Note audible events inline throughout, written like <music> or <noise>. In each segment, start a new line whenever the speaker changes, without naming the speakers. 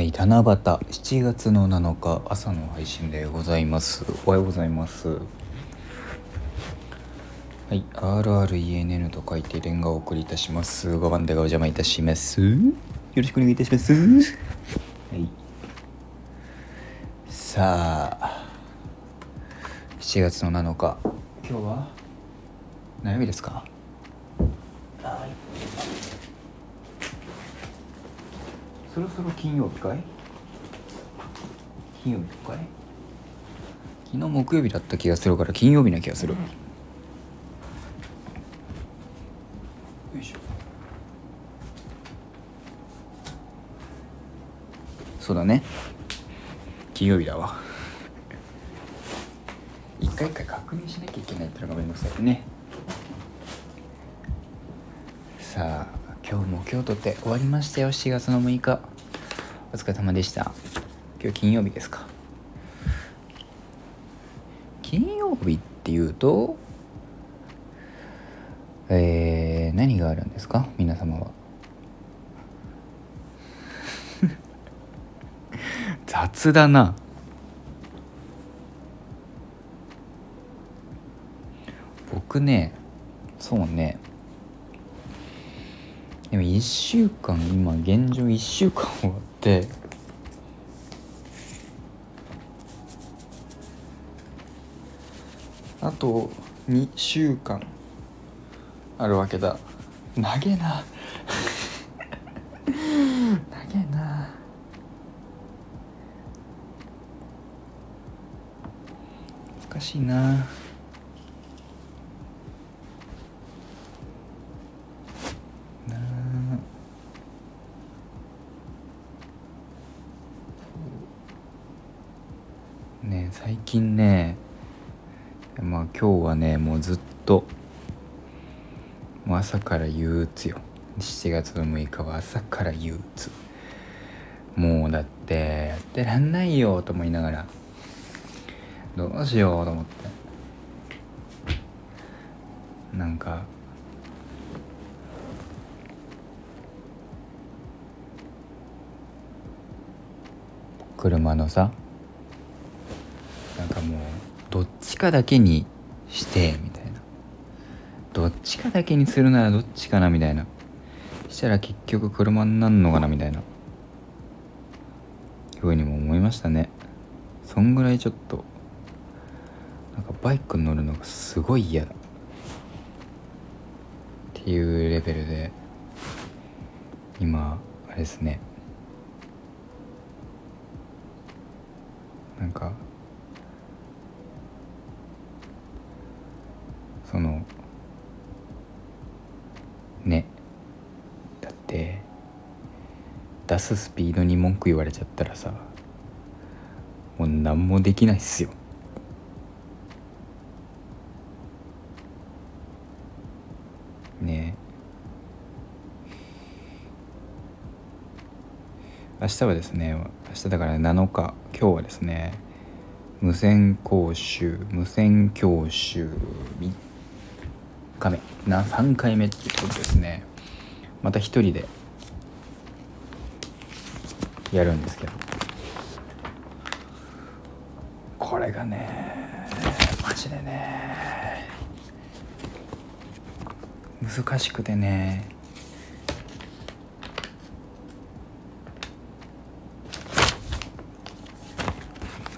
はい七夕7月の7日朝の配信でございます。おはようございます。はい RRENN と書いてレンガをお送りいたします。5番手がお邪魔いたします。よろしくお願いいたします。はい。さあ7月の7日今日は何曜日ですか？はい。そろそろ金曜日かい？金曜日かい？昨日木曜日だった気がするから金曜日な気がする、よいしょ。そうだね。金曜日だわ。一回一回確認しなきゃいけないってのがめんどくさいね。さあ今日も今日とって終わりましたよ。7月の6日。お疲れ様でした。今日金曜日ですか。金曜日っていうとえー、何があるんですか？皆様は。<laughs> 雑だな。僕ねそうね。でも1週間今現状1週間終わって。あと2週間あるわけだ。長えな。<laughs> 長えな。難しいなな。最近ねまあ今日はねもうずっともう朝から憂鬱よ。7月の6日は朝から憂鬱。もうだってやってらんないよと思いながらどうしようと思って。なんか車のさかもうどっちかだけにしてみたいな。どっちかだけにするならどっちかなみたいな。したら結局車になんのかなみたいな。ふうにも思いましたね。そんぐらいちょっとなんかバイクに乗るのがすごい嫌だ。っていうレベルで今あれですね。なんかそのね。だって出すスピードに文句言われちゃったらさもう何もできないっすよ。ね。明日はですね明日だから7日。今日はですね無線講習無線教習3日目な3回目ってことですね。また一人でやるんですけど。これがねマジでね難しくてね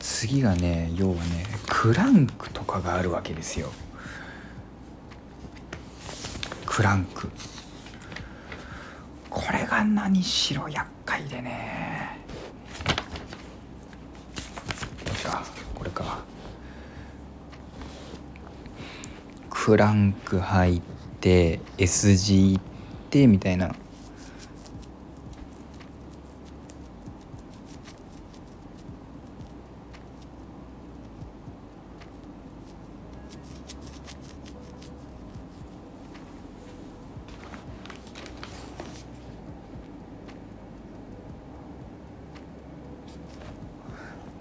次がね要はねクランクとかがあるわけですよ。クランク。これが何しろ厄介でね。じゃこれか。クランク入って S 字行ってみたいな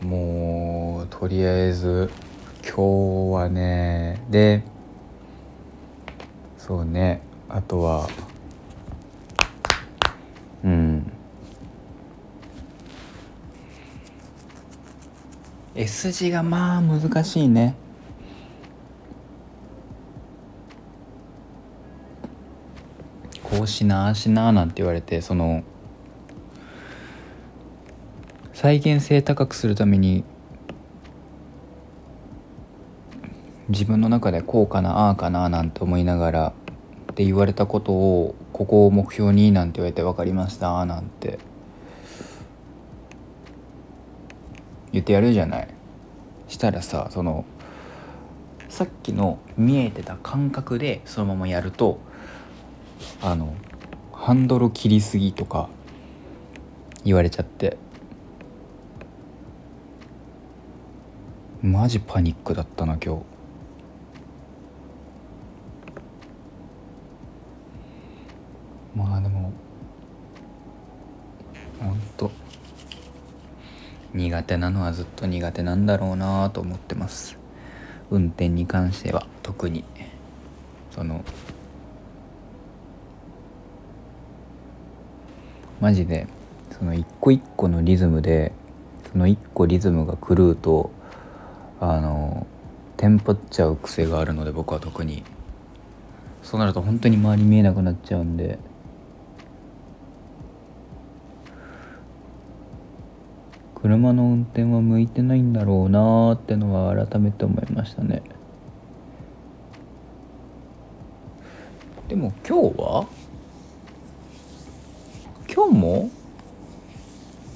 もうとりあえず今日はねでそうねあとはうん。S 字がまあ難しいね。こうしなあしなあなんて言われてその再現性高くするために自分の中でこうかなああかななんて思いながらって言われたことをここを目標になんて言われて分かりましたなんて。言ってやるじゃない。したらさそのさっきの見えてた感覚でそのままやるとあのハンドル切りすぎとか言われちゃって。マジパニックだったな今日。まあでもほんと苦手なのはずっと苦手なんだろうなと思ってます。運転に関しては特に。そのマジでその一個一個のリズムでその一個リズムが狂うとあのテンパっちゃう癖があるので僕は特に。そうなると本当に周り見えなくなっちゃうんで車の運転は向いてないんだろうなーってのは改めて思いましたね。でも今日は？今日も？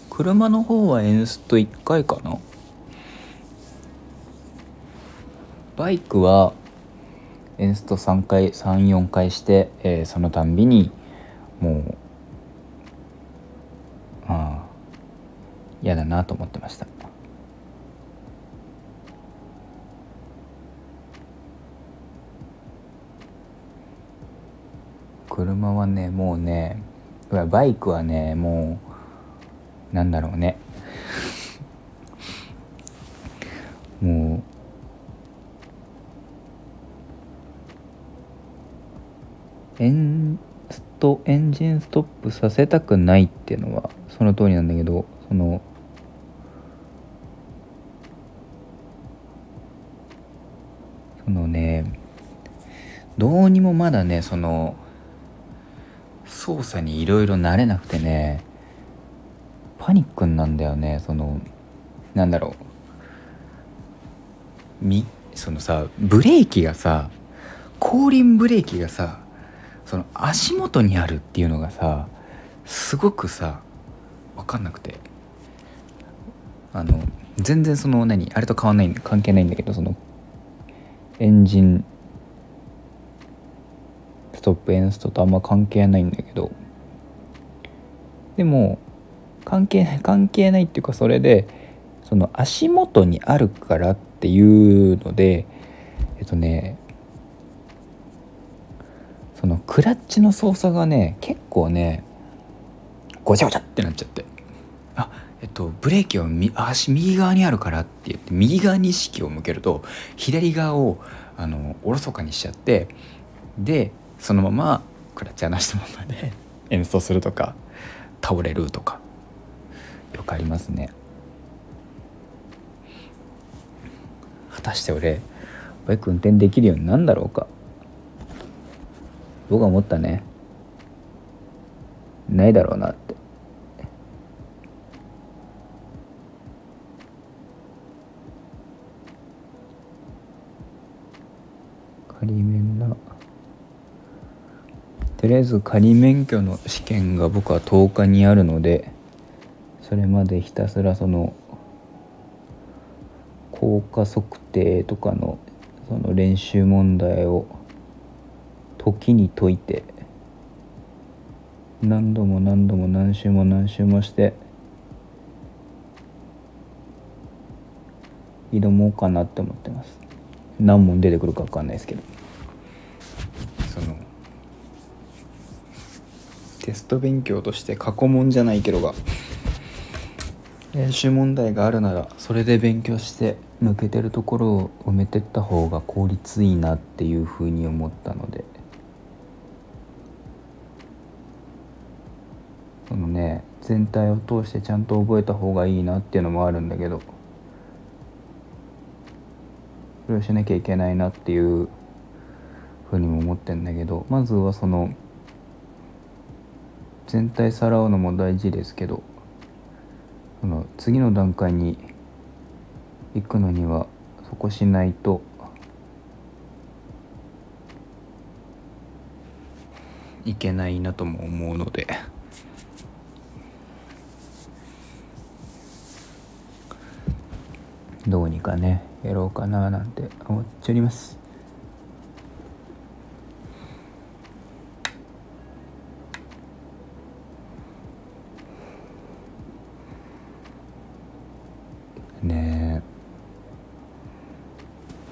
車の方はエンスト1回かな？バイクはエンスト3回34回して、えー、そのたんびにもうああ嫌だなと思ってました。車はねもうねバイクはねもうなんだろうね。<laughs> もうエンストエンジンストップさせたくないっていうのはその通りなんだけどそのそのねどうにもまだねその操作にいろいろ慣れなくてねパニックなんだよねそのなんだろう。みそのさブレーキがさ後輪ブレーキがさその足元にあるっていうのがさすごくさ分かんなくて。あの全然その何あれと変わんない関係ないんだけどそのエンジンストップエンストとあんま関係ないんだけどでも関係ない関係ないっていうかそれでその足元にあるからっていうのでえっとねそのクラッチの操作がね結構ねごちゃごちゃってなっちゃって。あえっとブレーキを足右側にあるからって言って右側に意識を向けると左側をあのおろそかにしちゃってでそのままクラッチ離したままで <laughs> 演奏するとか倒れるとかよくありますね。果たして俺バイク運転できるようになんだろうか？僕は思ったね。ないだろうなって仮面な。とりあえず仮免許の試験が僕は10日にあるのでそれまでひたすらその効果測定とかのその練習問題を時に解いて何度も何度も何周も何周もして挑もうかなって思ってます。何問出てくるか分かんないですけど。そのテスト勉強として過去問じゃないけどが練習問題があるならそれで勉強して抜けてるところを埋めてった方が効率いいなっていうふうに思ったので。そのね全体を通してちゃんと覚えた方がいいなっていうのもあるんだけど。それをしなきゃいけないなっていうふうにも思ってんだけどまずはその全体さらうのも大事ですけどその次の段階に行くのにはそこしないといけないなとも思うので。どうにかねやろうかななんて思っております。ね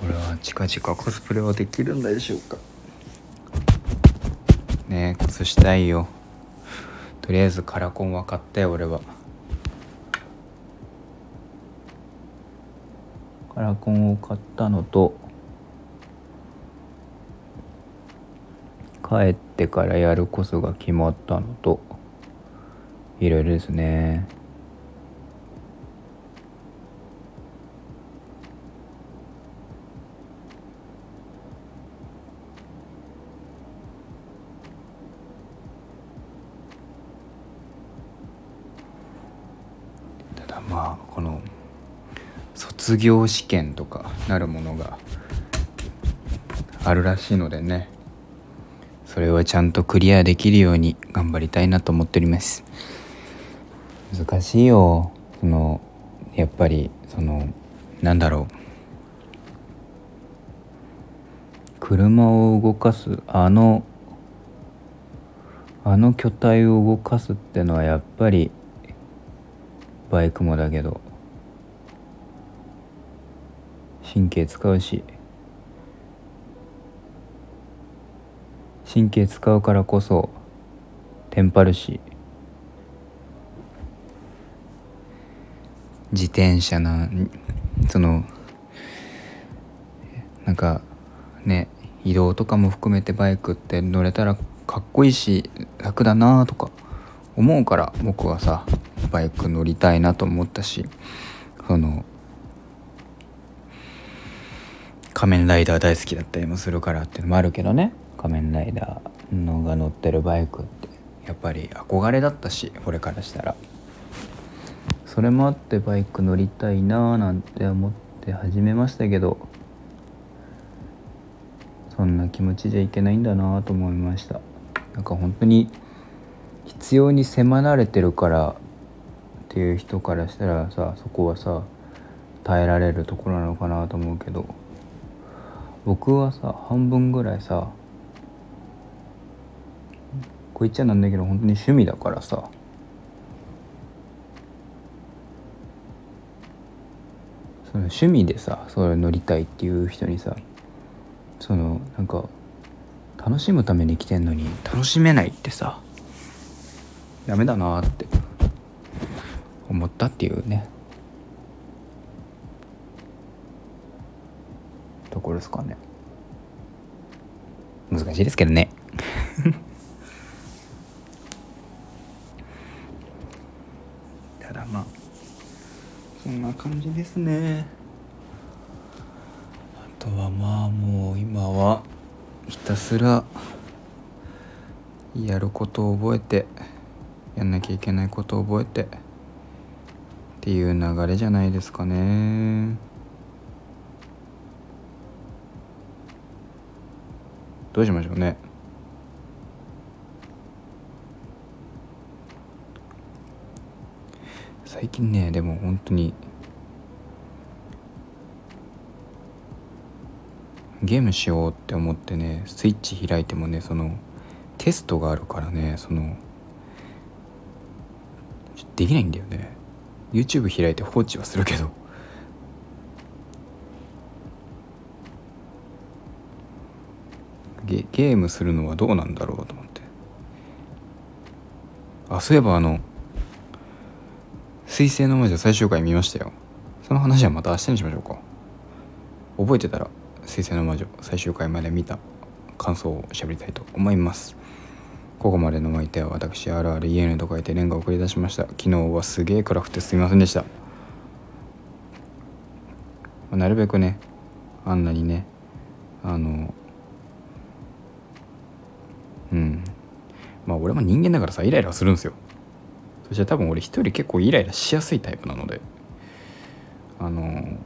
え。俺は近々コスプレはできるんでしょうか。ねえ靴したいよ。とりあえずカラコンは買ったよ俺は。カラコンを買ったのと帰ってからやるコスが決まったのといろいろですね。ただまあこの卒業試験とかなるものがあるらしいのでね。それはちゃんとクリアできるように頑張りたいなと思っております。難しいよ。そのやっぱりそのなんだろう。車を動かすあのあの巨体を動かすってのはやっぱりバイクもだけど。神経使うし。神経使うからこそテンパるし。自転車なそのなんかね移動とかも含めてバイクって乗れたらかっこいいし楽だなとか思うから僕はさバイク乗りたいなと思ったしその仮面ライダー大好きだったりもするからっていうのもあるけどね。仮面ライダーのが乗ってるバイクって。やっぱり憧れだったし俺からしたら。それもあってバイク乗りたいなーなんて思って始めましたけど。そんな気持ちじゃいけないんだなと思いました。なんか本当に必要に迫られてるからっていう人からしたらさそこはさ耐えられるところなのかなと思うけど。僕はさ半分ぐらいさこう言っちゃなんだけど本当に趣味だからさその趣味でさそれ乗りたいっていう人にさそのなんか楽しむために来てんのに楽しめないってさダメだなって思ったっていうねところですかね。難しいですけどね。<laughs> ただまあそんな感じですね。あとはまあもう今はひたすらやることを覚えてやんなきゃいけないことを覚えてっていう流れじゃないですかね。どうしましょうね。最近ねでも本当にゲームしようって思ってねスイッチ開いてもねそのテストがあるからねそのできないんだよね。YouTube 開いて放置はするけど。ゲゲームするのはどうなんだろうと思って。あそういえばあの「水星の魔女」最終回見ましたよ。その話はまた明日にしましょうか。覚えてたら「水星の魔女」最終回まで見た感想をしゃべりたいと思います。ここまでのお相手は私 RREN と書いてレンガを送り出しました。昨日はすげえ暗くてすみませんでした。なるべくねあんなにねあのうん。まあ俺も人間だからさイライラするんですよ。そして多分俺一人結構イライラしやすいタイプなので。あの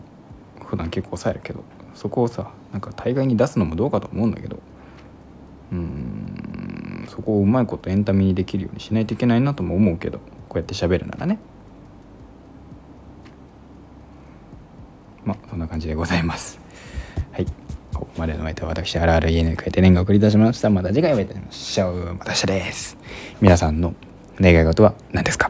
普段結構抑えるけど。そこをさなんか大概に出すのもどうかと思うんだけど。うん。そこをうまいことエンタメにできるようにしないといけないなとも思うけど。こうやって喋るならね。まあそんな感じでございます。ここまでのお相手は私あるある家に帰って念が送り出しました。また次回お会いいたしましょう。また明日です。皆さんの願い事は何ですか？